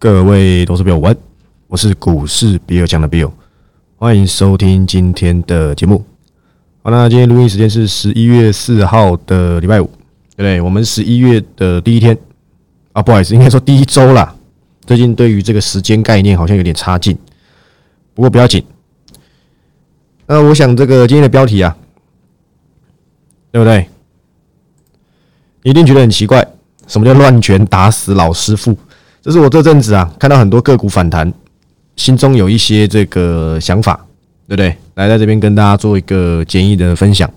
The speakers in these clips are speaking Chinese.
各位投资朋友，晚，我是股市比尔强的 Bill，欢迎收听今天的节目。好，那今天录音时间是十一月四号的礼拜五，对不对？我们十一月的第一天啊，不好意思，应该说第一周啦。最近对于这个时间概念好像有点差劲，不过不要紧。那我想这个今天的标题啊，对不对？一定觉得很奇怪，什么叫乱拳打死老师傅？这是我这阵子啊看到很多个股反弹，心中有一些这个想法，对不对？来在这边跟大家做一个简易的分享。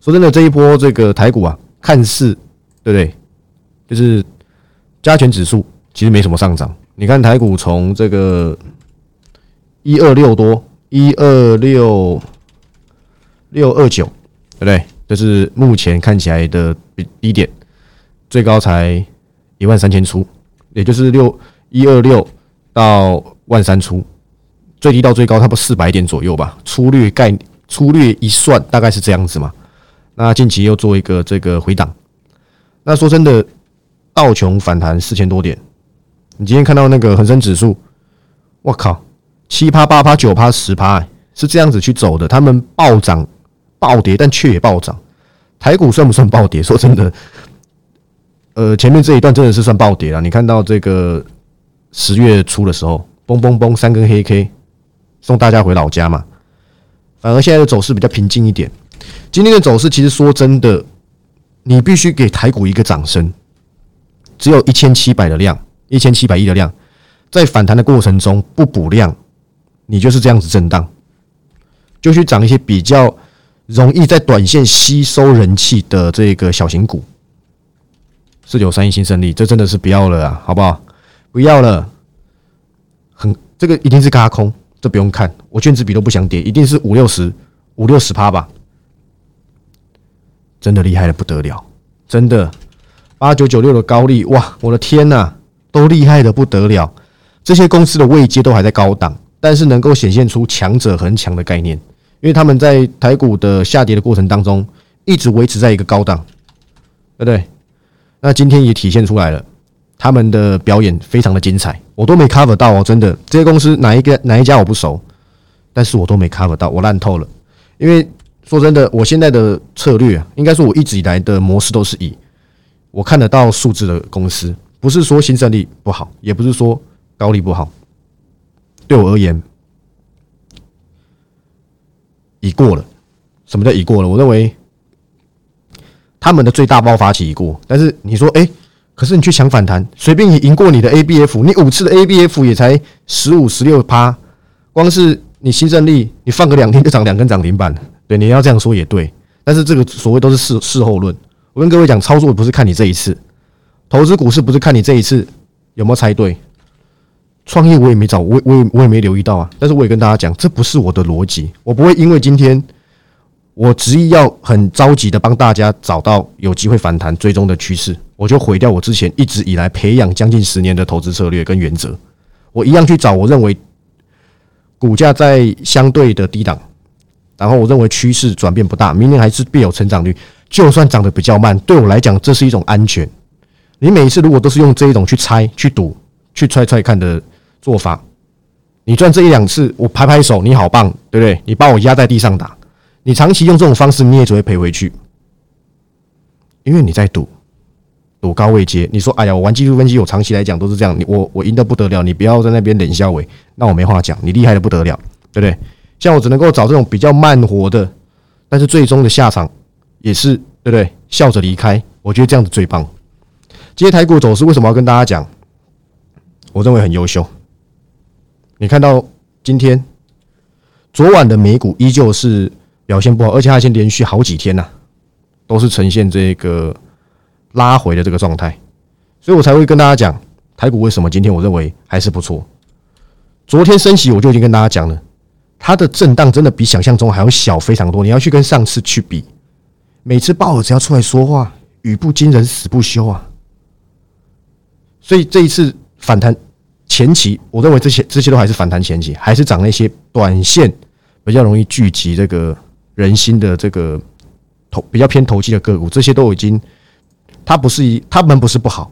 说真的，这一波这个台股啊，看似对不对？就是加权指数其实没什么上涨。你看台股从这个一二六多一二六六二九，对不对？这是目前看起来的低点，最高才一万三千出。也就是六一二六到万三出，最低到最高差不多四百点左右吧。粗略概粗略一算，大概是这样子嘛。那近期又做一个这个回档。那说真的，道琼反弹四千多点。你今天看到那个恒生指数，我靠，七趴八趴九趴十趴，是这样子去走的。他们暴涨暴跌，但却也暴涨。台股算不算暴跌？说真的。呃，前面这一段真的是算暴跌了。你看到这个十月初的时候，嘣嘣嘣三根黑 K，送大家回老家嘛。反而现在的走势比较平静一点。今天的走势其实说真的，你必须给台股一个掌声。只有一千七百的量，一千七百亿的量，在反弹的过程中不补量，你就是这样子震荡，就去涨一些比较容易在短线吸收人气的这个小型股。四九三一新胜利，这真的是不要了啊，好不好？不要了，很这个一定是嘎空，这不用看，我卷子笔都不想点，一定是五六十五六十趴吧，真的厉害的不得了，真的八九九六的高利，哇，我的天呐，都厉害的不得了，这些公司的位阶都还在高档，但是能够显现出强者恒强的概念，因为他们在台股的下跌的过程当中，一直维持在一个高档，对不对？那今天也体现出来了，他们的表演非常的精彩，我都没 cover 到哦，真的，这些公司哪一个哪一家我不熟，但是我都没 cover 到，我烂透了。因为说真的，我现在的策略啊，应该说我一直以来的模式都是以我看得到数字的公司，不是说新胜利不好，也不是说高利不好，对我而言，已过了。什么叫已过了？我认为。他们的最大爆发期已过，但是你说，哎，可是你去抢反弹，随便你赢过你的 ABF，你五次的 ABF 也才十五、十六趴，光是你新胜利，你放个两天就涨两根涨停板，对，你要这样说也对，但是这个所谓都是事事后论。我跟各位讲，操作不是看你这一次，投资股市不是看你这一次有没有猜对，创业我也没找，我我也我也没留意到啊，但是我也跟大家讲，这不是我的逻辑，我不会因为今天。我执意要很着急的帮大家找到有机会反弹追踪的趋势，我就毁掉我之前一直以来培养将近十年的投资策略跟原则。我一样去找我认为股价在相对的低档，然后我认为趋势转变不大，明年还是必有成长率。就算涨得比较慢，对我来讲这是一种安全。你每一次如果都是用这一种去猜、去赌、去揣揣看的做法，你赚这一两次，我拍拍手，你好棒，对不对？你把我压在地上打。你长期用这种方式，你也只会赔回去，因为你在赌，赌高位接。你说：“哎呀，我玩技术分析，我长期来讲都是这样。”你我我赢得不得了，你不要在那边冷笑我，那我没话讲。你厉害的不得了，对不对？像我只能够找这种比较慢活的，但是最终的下场也是对不对？笑着离开，我觉得这样子最棒。今天台股走势为什么要跟大家讲？我认为很优秀。你看到今天昨晚的美股依旧是。表现不好，而且它已经连续好几天呐，都是呈现这个拉回的这个状态，所以我才会跟大家讲台股为什么今天我认为还是不错。昨天升息我就已经跟大家讲了，它的震荡真的比想象中还要小非常多。你要去跟上次去比，每次鲍尔只要出来说话，语不惊人死不休啊。所以这一次反弹前期，我认为这些这些都还是反弹前期，还是涨那些短线比较容易聚集这个。人心的这个投比较偏投机的个股，这些都已经，它不是一，他们不是不好，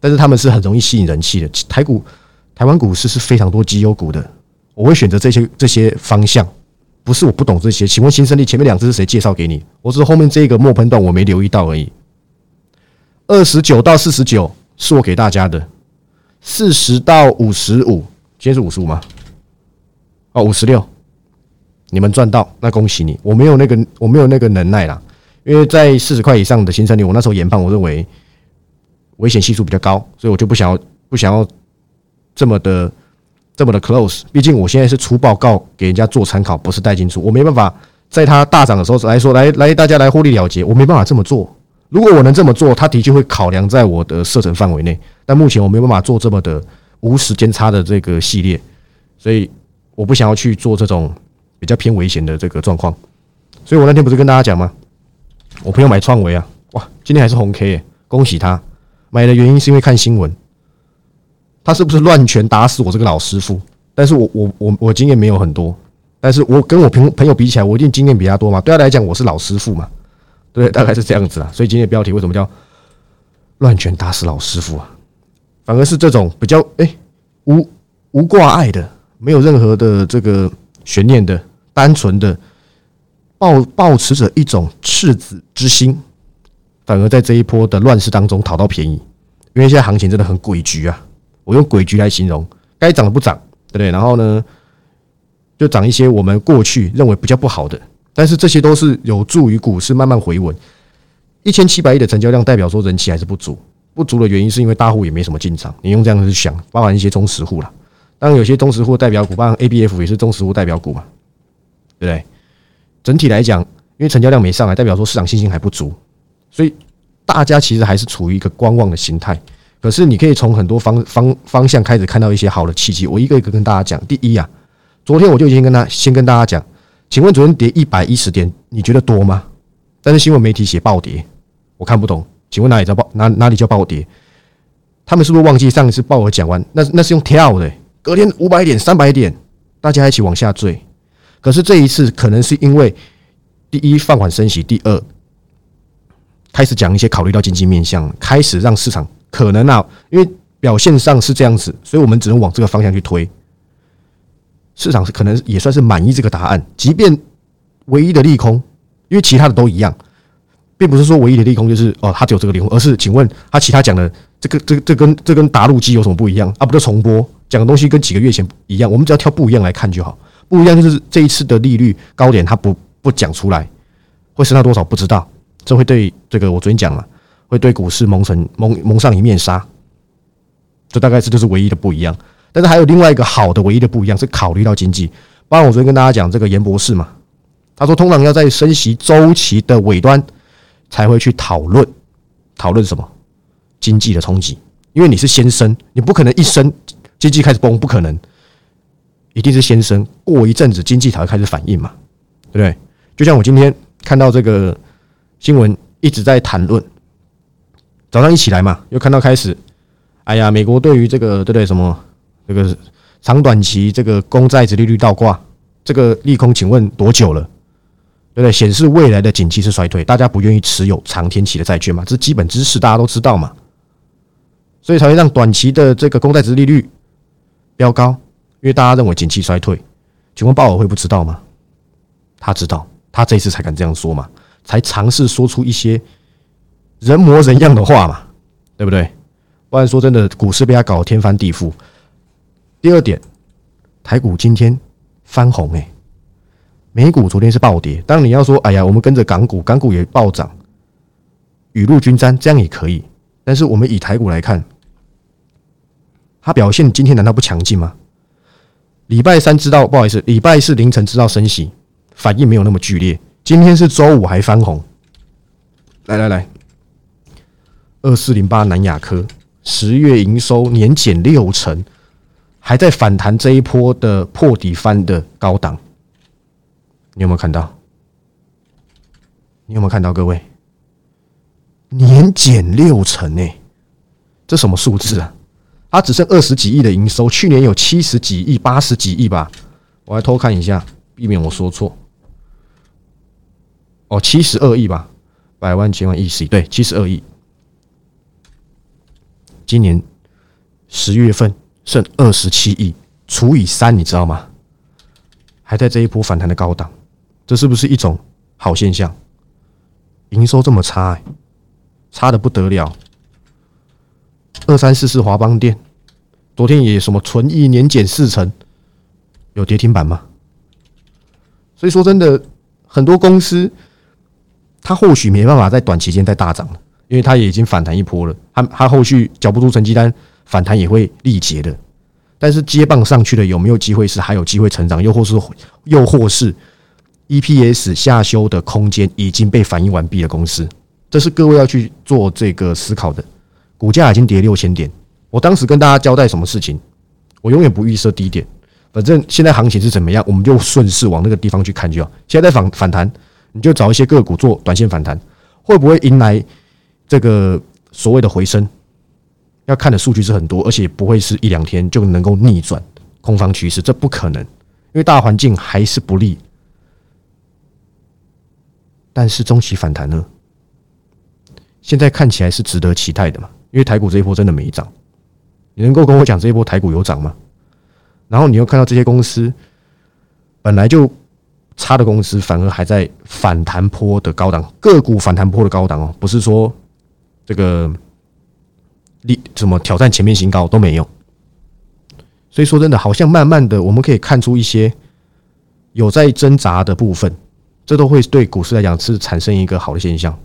但是他们是很容易吸引人气的。台股台湾股市是非常多绩优股的，我会选择这些这些方向。不是我不懂这些，请问新胜利前面两只是谁介绍给你？我只是后面这个末喷段我没留意到而已。二十九到四十九是我给大家的，四十到五十五，今天是五十五吗？哦，五十六，你们赚到，那恭喜你。我没有那个，我没有那个能耐啦，因为在四十块以上的新胜利，我那时候研判，我认为危险系数比较高，所以我就不想要不想要这么的。这么的 close，毕竟我现在是出报告给人家做参考，不是带进出，我没办法在它大涨的时候来说，来来大家来获利了结，我没办法这么做。如果我能这么做，它的确会考量在我的射程范围内，但目前我没办法做这么的无时间差的这个系列，所以我不想要去做这种比较偏危险的这个状况。所以我那天不是跟大家讲吗？我朋友买创维啊，哇，今天还是红 K，恭喜他。买的原因是因为看新闻。他是不是乱拳打死我这个老师傅？但是我我我我经验没有很多，但是我跟我朋朋友比起来，我一定经验比他多嘛。对他来讲，我是老师傅嘛，对，大概是这样子啊。所以今天的标题为什么叫乱拳打死老师傅啊？反而是这种比较哎无无挂碍的，没有任何的这个悬念的，单纯的抱抱持着一种赤子之心，反而在这一波的乱世当中讨到便宜，因为现在行情真的很诡谲啊。我用诡谲来形容，该涨的不涨，对不对？然后呢，就涨一些我们过去认为比较不好的，但是这些都是有助于股市慢慢回稳。一千七百亿的成交量代表说人气还是不足，不足的原因是因为大户也没什么进场。你用这样子去想，包含一些中实户了，当然有些中实户代表股，包含 A B F 也是中实户代表股嘛，对不对？整体来讲，因为成交量没上来，代表说市场信心还不足，所以大家其实还是处于一个观望的心态。可是你可以从很多方方方向开始看到一些好的契机。我一个一个跟大家讲。第一啊，昨天我就已经跟他先跟大家讲，请问昨天跌一百一十点，你觉得多吗？但是新闻媒体写暴跌，我看不懂。请问哪里叫暴哪哪里叫暴跌？他们是不是忘记上一次鲍尔讲完？那那是用跳的，隔天五百点、三百点，大家一起往下坠。可是这一次可能是因为第一放缓升息，第二开始讲一些考虑到经济面向，开始让市场。可能啊，因为表现上是这样子，所以我们只能往这个方向去推。市场是可能也算是满意这个答案，即便唯一的利空，因为其他的都一样，并不是说唯一的利空就是哦，他只有这个利空，而是请问他其他讲的这个这个这跟这跟打路机有什么不一样啊？不就重播讲的东西跟几个月前一样？我们只要挑不一样来看就好。不一样就是这一次的利率高点，它不不讲出来，会升到多少不知道，这会对这个我昨天讲了。会对股市蒙成蒙蒙上一面纱，这大概这就是唯一的不一样。但是还有另外一个好的唯一的不一样是考虑到经济。包括我昨天跟大家讲这个严博士嘛，他说通常要在升息周期的尾端才会去讨论讨论什么经济的冲击，因为你是先升，你不可能一升经济开始崩，不可能，一定是先升，过一阵子经济才会开始反应嘛，对不对？就像我今天看到这个新闻一直在谈论。早上一起来嘛，又看到开始，哎呀，美国对于这个对不对？什么这个长短期这个公债值利率倒挂，这个利空，请问多久了？对不对？显示未来的景气是衰退，大家不愿意持有长天期的债券嘛？这是基本知识，大家都知道嘛。所以才会让短期的这个公债值利率飙高，因为大家认为景气衰退。请问鲍尔会不知道吗？他知道，他这一次才敢这样说嘛，才尝试说出一些。人模人样的话嘛，对不对？不然说真的，股市被他搞得天翻地覆。第二点，台股今天翻红哎，美股昨天是暴跌。当你要说，哎呀，我们跟着港股，港股也暴涨，雨露均沾，这样也可以。但是我们以台股来看，它表现今天难道不强劲吗？礼拜三知道，不好意思，礼拜四凌晨知道升息，反应没有那么剧烈。今天是周五还翻红，来来来。二四零八南亚科十月营收年减六成，还在反弹这一波的破底翻的高档，你有没有看到？你有没有看到？各位，年减六成诶，这什么数字啊？它只剩二十几亿的营收，去年有七十几亿、八十几亿吧？我来偷看一下，避免我说错。哦，七十二亿吧？百万、千万、亿、亿，对，七十二亿。今年十月份剩二十七亿，除以三，你知道吗？还在这一波反弹的高档，这是不是一种好现象？营收这么差，差的不得了。二三四四华邦店，昨天也什么纯益年减四成，有跌停板吗？所以说真的，很多公司它或许没办法在短期间再大涨了，因为它也已经反弹一波了，它它后续缴不出成绩单，反弹也会力竭的。但是接棒上去的有没有机会是还有机会成长，又或是又或是 EPS 下修的空间已经被反映完毕的公司，这是各位要去做这个思考的。股价已经跌六千点，我当时跟大家交代什么事情？我永远不预设低点，反正现在行情是怎么样，我们就顺势往那个地方去看就好。现在在反反弹，你就找一些个股做短线反弹，会不会迎来这个所谓的回升？要看的数据是很多，而且不会是一两天就能够逆转空方趋势，这不可能，因为大环境还是不利。但是中期反弹呢？现在看起来是值得期待的嘛？因为台股这一波真的没涨，你能够跟我讲这一波台股有涨吗？然后你又看到这些公司本来就差的公司，反而还在反弹坡的高档个股反弹坡的高档哦，不是说这个。力怎么挑战前面新高都没用，所以说真的好像慢慢的我们可以看出一些有在挣扎的部分，这都会对股市来讲是产生一个好的现象，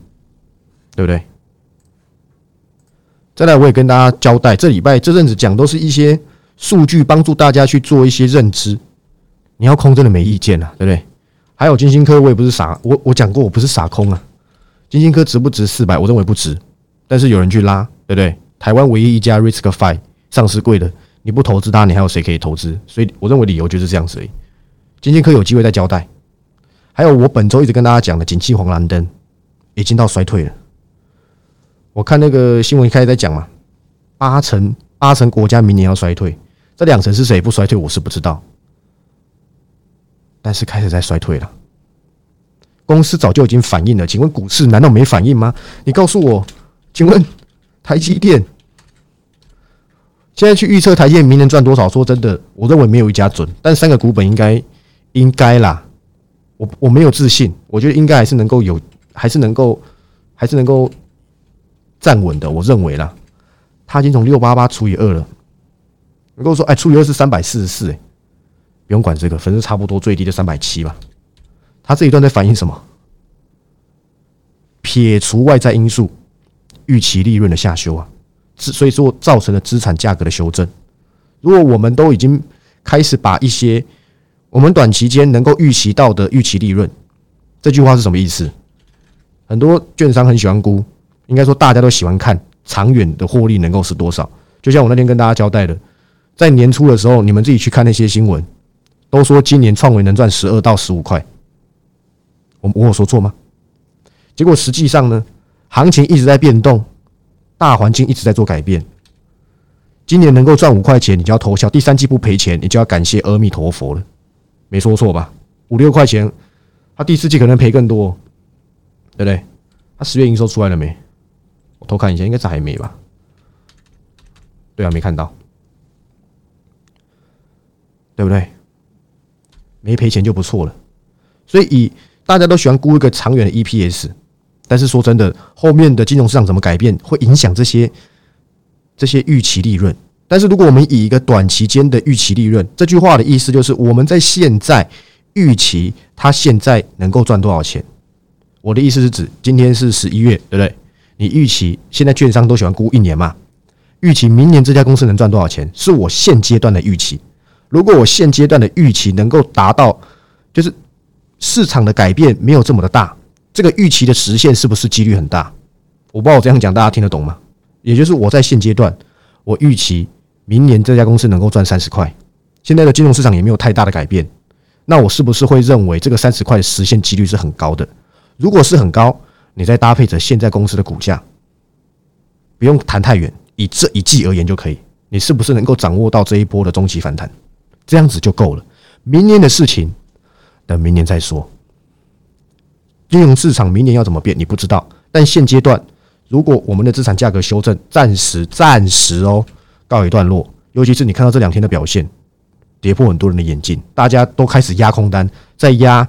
对不对？再来，我也跟大家交代，这礼拜这阵子讲都是一些数据，帮助大家去做一些认知。你要空真的没意见啊，对不对？还有金星科，我也不是傻，我我讲过我不是傻空啊。金星科值不值四百？我认为不值，但是有人去拉，对不对？台湾唯一一家 Risk Five 上市贵的，你不投资它，你还有谁可以投资？所以我认为理由就是这样子。金星科有机会再交代。还有我本周一直跟大家讲的景气黄蓝灯，已经到衰退了。我看那个新闻开始在讲嘛，八成八成国家明年要衰退，这两成是谁不衰退，我是不知道。但是开始在衰退了，公司早就已经反映了。请问股市难道没反应吗？你告诉我，请问？台积电现在去预测台积电明年赚多少？说真的，我认为没有一家准。但三个股本应该应该啦，我我没有自信，我觉得应该还是能够有，还是能够还是能够站稳的。我认为啦，他已经从六八八除以二了。如果说哎，除以二是三百四十四，哎，不用管这个，反正差不多最低的三百七吧。他这一段在反映什么？撇除外在因素。预期利润的下修啊，所以说造成了资产价格的修正。如果我们都已经开始把一些我们短期间能够预期到的预期利润，这句话是什么意思？很多券商很喜欢估，应该说大家都喜欢看长远的获利能够是多少。就像我那天跟大家交代的，在年初的时候，你们自己去看那些新闻，都说今年创维能赚十二到十五块。我我有说错吗？结果实际上呢？行情一直在变动，大环境一直在做改变。今年能够赚五块钱，你就要偷笑；第三季不赔钱，你就要感谢阿弥陀佛了。没说错吧？五六块钱，他第四季可能赔更多，对不对？他十月营收出来了没？我偷看一下，应该是还没吧？对啊，没看到，对不对？没赔钱就不错了。所以，以大家都喜欢估一个长远的 EPS。但是说真的，后面的金融市场怎么改变，会影响这些这些预期利润。但是如果我们以一个短期间的预期利润，这句话的意思就是我们在现在预期它现在能够赚多少钱。我的意思是指今天是十一月，对不对？你预期现在券商都喜欢估一年嘛？预期明年这家公司能赚多少钱，是我现阶段的预期。如果我现阶段的预期能够达到，就是市场的改变没有这么的大。这个预期的实现是不是几率很大？我不知道我这样讲大家听得懂吗？也就是我在现阶段，我预期明年这家公司能够赚三十块。现在的金融市场也没有太大的改变，那我是不是会认为这个三十块的实现几率是很高的？如果是很高，你再搭配着现在公司的股价，不用谈太远，以这一季而言就可以，你是不是能够掌握到这一波的中期反弹？这样子就够了。明年的事情，等明年再说。金融市场明年要怎么变，你不知道。但现阶段，如果我们的资产价格修正暂时暂时哦告一段落，尤其是你看到这两天的表现，跌破很多人的眼镜，大家都开始压空单，在压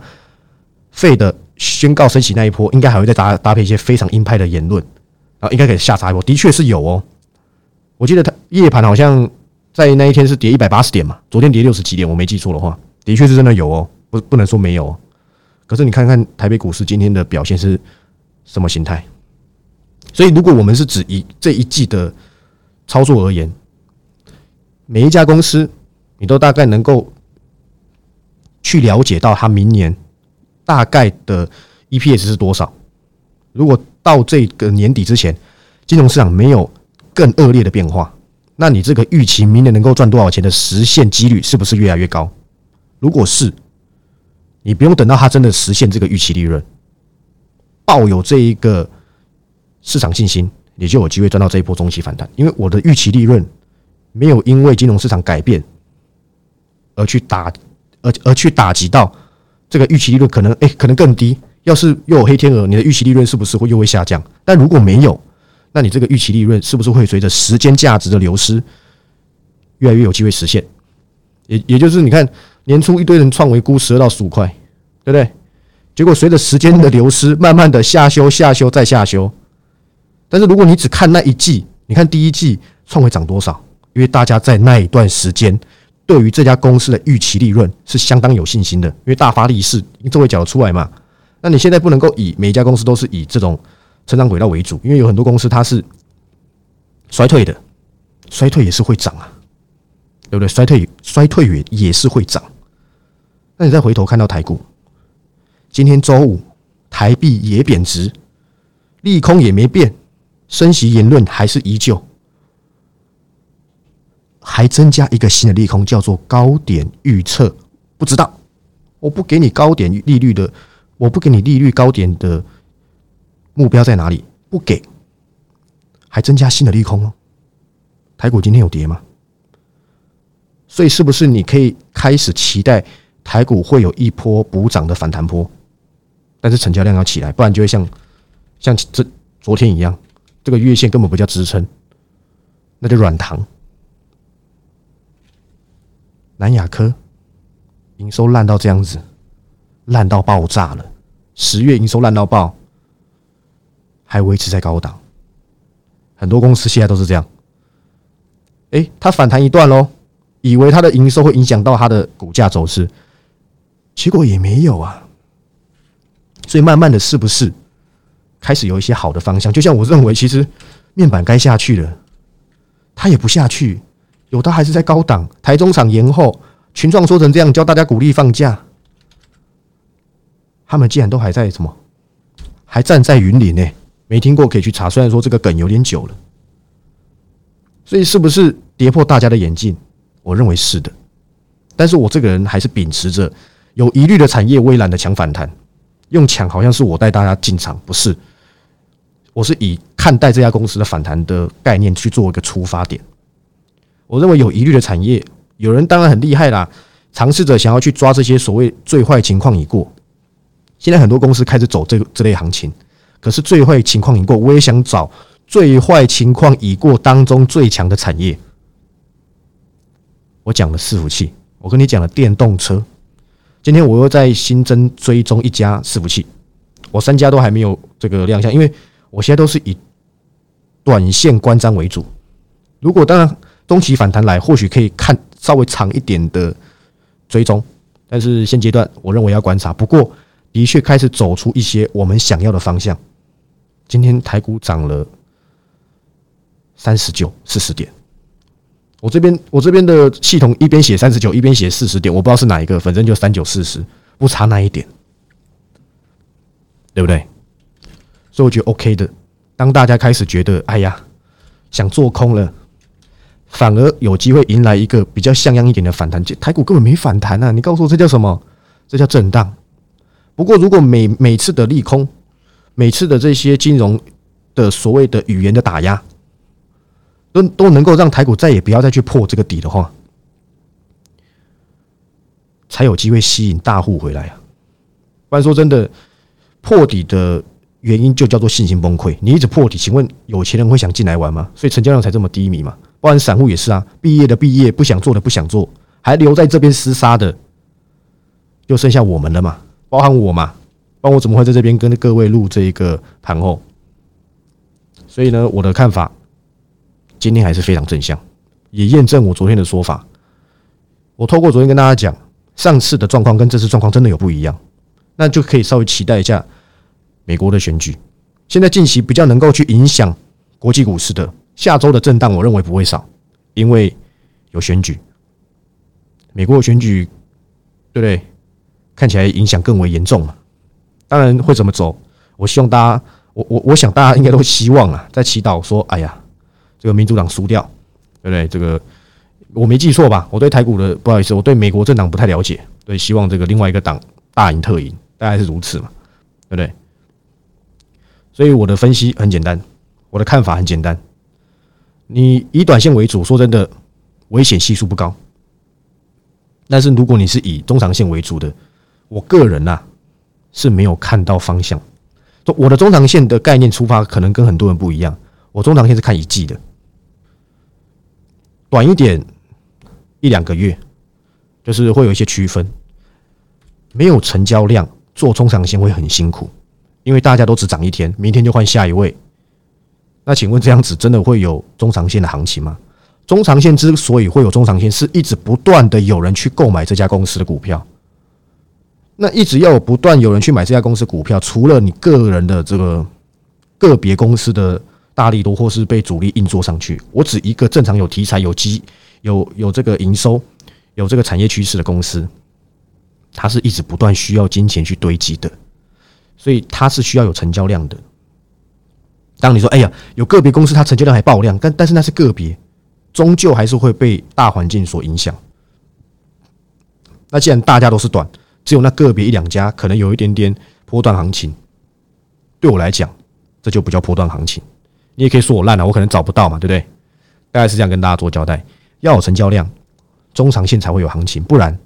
费的宣告升息那一波，应该还会再搭搭配一些非常鹰派的言论，然后应该可以下杀一波。的确是有哦，我记得它夜盘好像在那一天是跌一百八十点嘛，昨天跌六十几点，我没记错的话，的确是真的有哦，不不能说没有。哦可是你看看台北股市今天的表现是什么形态？所以如果我们是指以这一季的操作而言，每一家公司，你都大概能够去了解到它明年大概的 EPS 是多少。如果到这个年底之前，金融市场没有更恶劣的变化，那你这个预期明年能够赚多少钱的实现几率是不是越来越高？如果是，你不用等到它真的实现这个预期利润，抱有这一个市场信心，你就有机会赚到这一波中期反弹。因为我的预期利润。没有因为金融市场改变而去打，而而去打击到这个预期利润可能哎可能更低。要是又有黑天鹅，你的预期利润是不是会又会下降？但如果没有，那你这个预期利润是不是会随着时间价值的流失，越来越有机会实现？也也就是你看年初一堆人创维估十二到十五块，对不对？结果随着时间的流失，慢慢的下修、下修再下修。但是如果你只看那一季，你看第一季创维涨多少？因为大家在那一段时间对于这家公司的预期利润是相当有信心的，因为大发利市，这位讲得出来嘛？那你现在不能够以每一家公司都是以这种成长轨道为主，因为有很多公司它是衰退的，衰退也是会涨啊，对不对？衰退衰退也也是会涨。那你再回头看到台股，今天周五台币也贬值，利空也没变，升息言论还是依旧。还增加一个新的利空，叫做高点预测。不知道，我不给你高点利率的，我不给你利率高点的目标在哪里？不给，还增加新的利空哦。台股今天有跌吗？所以是不是你可以开始期待台股会有一波补涨的反弹波？但是成交量要起来，不然就会像像这昨天一样，这个月线根本不叫支撑，那就软糖。南亚科营收烂到这样子，烂到爆炸了。十月营收烂到爆，还维持在高档。很多公司现在都是这样。哎，它反弹一段喽，以为它的营收会影响到它的股价走势，结果也没有啊。所以慢慢的是不是开始有一些好的方向？就像我认为，其实面板该下去了，它也不下去。有的还是在高档，台中厂延后，群创说成这样，教大家鼓励放假。他们竟然都还在什么，还站在云里呢？没听过可以去查。虽然说这个梗有点久了，所以是不是跌破大家的眼镜？我认为是的。但是我这个人还是秉持着有疑虑的产业，我也懒得抢反弹。用抢好像是我带大家进场，不是。我是以看待这家公司的反弹的概念去做一个出发点。我认为有疑虑的产业，有人当然很厉害啦，尝试着想要去抓这些所谓最坏情况已过。现在很多公司开始走这个这类行情，可是最坏情况已过，我也想找最坏情况已过当中最强的产业。我讲了伺服器，我跟你讲了电动车，今天我又在新增追踪一家伺服器，我三家都还没有这个亮相，因为我现在都是以短线关张为主。如果当然。中期反弹来，或许可以看稍微长一点的追踪，但是现阶段我认为要观察。不过，的确开始走出一些我们想要的方向。今天台股涨了三十九、四十点，我这边我这边的系统一边写三十九，一边写四十点，我不知道是哪一个，反正就三九四十，不差那一点，对不对？所以我觉得 OK 的。当大家开始觉得哎呀想做空了。反而有机会迎来一个比较像样一点的反弹，台股根本没反弹啊！你告诉我这叫什么？这叫震荡。不过，如果每每次的利空，每次的这些金融的所谓的语言的打压，都都能够让台股再也不要再去破这个底的话，才有机会吸引大户回来啊！不然说真的，破底的原因就叫做信心崩溃。你一直破底，请问有钱人会想进来玩吗？所以成交量才这么低迷嘛。包含散户也是啊，毕业的毕业，不想做的不想做，还留在这边厮杀的，就剩下我们了嘛，包含我嘛，包我怎么会在这边跟各位录这一个盘后？所以呢，我的看法今天还是非常正向，也验证我昨天的说法。我透过昨天跟大家讲，上次的状况跟这次状况真的有不一样，那就可以稍微期待一下美国的选举。现在近期比较能够去影响国际股市的下周的震荡，我认为不会少，因为有选举。美国的选举，对不对？看起来影响更为严重嘛。当然会怎么走，我希望大家，我我我想大家应该都希望啊，在祈祷说，哎呀，这个民主党输掉，对不对？这个。我没记错吧？我对台股的不好意思，我对美国政党不太了解，对，希望这个另外一个党大赢特赢，大概是如此嘛，对不对？所以我的分析很简单，我的看法很简单。你以短线为主，说真的，危险系数不高。但是如果你是以中长线为主的，我个人呐是没有看到方向。我的中长线的概念出发，可能跟很多人不一样。我中长线是看一季的，短一点。一两个月，就是会有一些区分，没有成交量做中长线会很辛苦，因为大家都只涨一天，明天就换下一位。那请问这样子真的会有中长线的行情吗？中长线之所以会有中长线，是一直不断的有人去购买这家公司的股票。那一直要有不断有人去买这家公司股票，除了你个人的这个个别公司的大力多，或是被主力硬做上去，我指一个正常有题材有机。有有这个营收，有这个产业趋势的公司，它是一直不断需要金钱去堆积的，所以它是需要有成交量的。当你说“哎呀，有个别公司它成交量还爆量”，但但是那是个别，终究还是会被大环境所影响。那既然大家都是短，只有那个别一两家可能有一点点波段行情，对我来讲，这就不叫波段行情。你也可以说我烂了，我可能找不到嘛，对不对？大概是这样跟大家做交代。要有成交量，中长线才会有行情，不然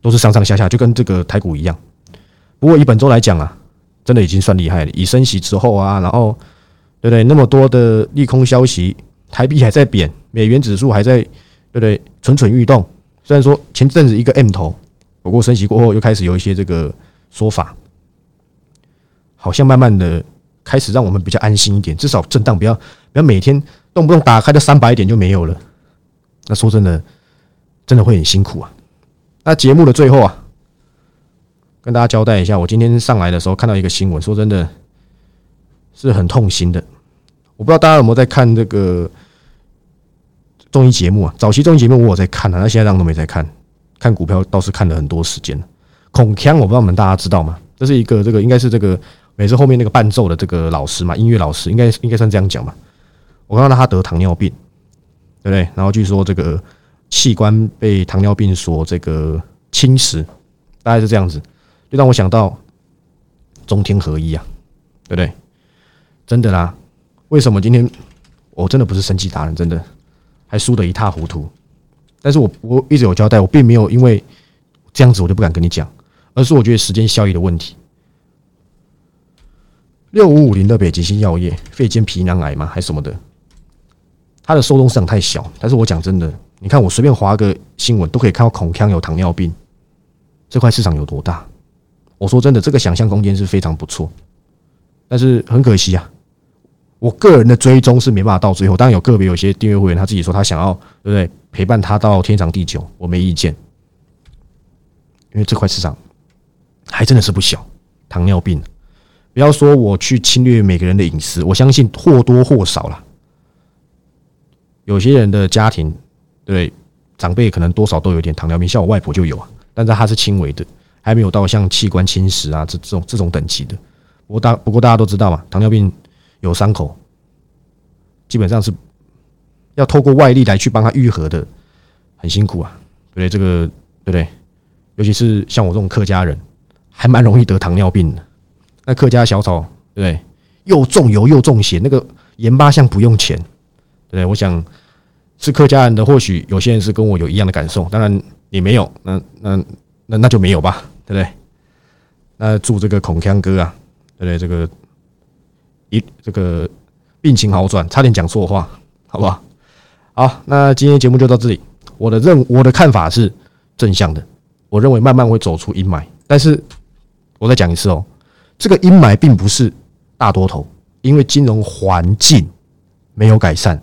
都是上上下下，就跟这个台股一样。不过以本周来讲啊，真的已经算厉害了。以升息之后啊，然后对不对？那么多的利空消息，台币还在贬，美元指数还在对不对？蠢蠢欲动。虽然说前阵子一个 M 头，不过升息过后又开始有一些这个说法，好像慢慢的开始让我们比较安心一点，至少震荡不要不要每天动不动打开的三百点就没有了。那说真的，真的会很辛苦啊。那节目的最后啊，跟大家交代一下，我今天上来的时候看到一个新闻，说真的是很痛心的。我不知道大家有没有在看这个综艺节目啊？早期综艺节目我有在看啊，那现在当然都没在看。看股票倒是看了很多时间。孔锵，我不知道你们大家知道吗？这是一个这个应该是这个每次后面那个伴奏的这个老师嘛，音乐老师，应该应该算这样讲吧。我看到他得糖尿病。对不对？然后据说这个器官被糖尿病所这个侵蚀，大概是这样子，就让我想到中天合一啊，对不对？真的啦，为什么今天我真的不是神奇达人，真的还输得一塌糊涂？但是我我一直有交代，我并没有因为这样子我就不敢跟你讲，而是我觉得时间效益的问题。六五五零的北极星药业，肺间皮囊癌吗？还是什么的？它的受众市场太小，但是我讲真的，你看我随便划个新闻都可以看到孔腔有糖尿病，这块市场有多大？我说真的，这个想象空间是非常不错，但是很可惜啊，我个人的追踪是没办法到最后。当然有个别有些订阅会员他自己说他想要，对不对？陪伴他到天长地久，我没意见，因为这块市场还真的是不小。糖尿病，不要说我去侵略每个人的隐私，我相信或多或少了。有些人的家庭，对长辈可能多少都有点糖尿病，像我外婆就有啊，但是她是轻微的，还没有到像器官侵蚀啊这这种这种等级的。不过大不过大家都知道嘛，糖尿病有伤口，基本上是要透过外力来去帮他愈合的，很辛苦啊，对不对？这个对不对？尤其是像我这种客家人，还蛮容易得糖尿病的。那客家小炒，对不对？又重油又重咸，那个盐巴像不用钱，对不对？我想。是客家人的，或许有些人是跟我有一样的感受，当然你没有，那那那那就没有吧，对不对？那祝这个孔锵哥啊，对不对？这个一这个病情好转，差点讲错话，好不好？好，那今天节目就到这里。我的认我的看法是正向的，我认为慢慢会走出阴霾。但是我再讲一次哦，这个阴霾并不是大多头，因为金融环境没有改善，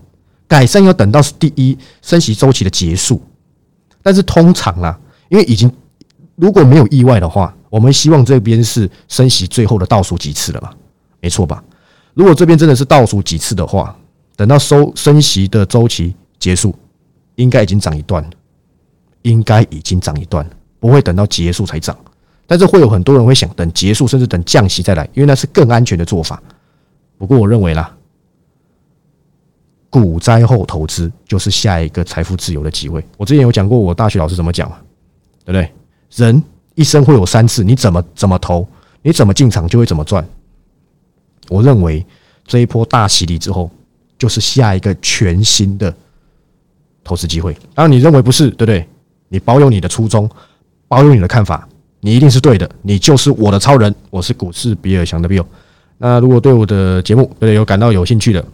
改善要等到是第一升息周期的结束。但是通常啦，因为已经如果没有意外的话，我们希望这边是升息最后的倒数几次了吧？没错吧？如果这边真的是倒数几次的话，等到收升息的周期结束，应该已经涨一段了，应该已经涨一段了，不会等到结束才涨。但是会有很多人会想等结束，甚至等降息再来，因为那是更安全的做法。不过我认为啦，股灾后投资就是下一个财富自由的机会。我之前有讲过，我大学老师怎么讲嘛，对不对？人一生会有三次，你怎么怎么投，你怎么进场就会怎么赚。我认为这一波大洗礼之后，就是下一个全新的投资机会。当然，你认为不是，对不对？你保有你的初衷，保有你的看法，你一定是对的。你就是我的超人，我是股市比尔强的 Bill。那如果对我的节目对有感到有兴趣的，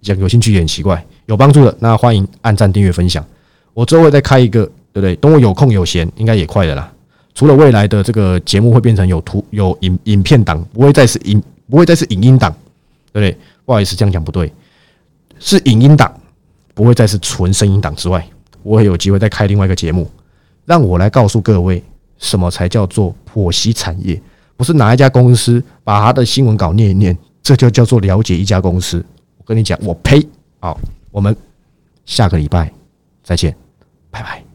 讲有兴趣也很奇怪，有帮助的，那欢迎按赞、订阅、分享。我之后会再开一个，对不对？等我有空有闲，应该也快的啦。除了未来的这个节目会变成有图有影影片档，不会再是影。不会再是影音档，对不对？不好意思，这样讲不对，是影音档，不会再是纯声音档之外，我会有机会再开另外一个节目，让我来告诉各位，什么才叫做剖析产业？不是哪一家公司把他的新闻稿念一念，这就叫做了解一家公司。我跟你讲，我呸！好，我们下个礼拜再见，拜拜。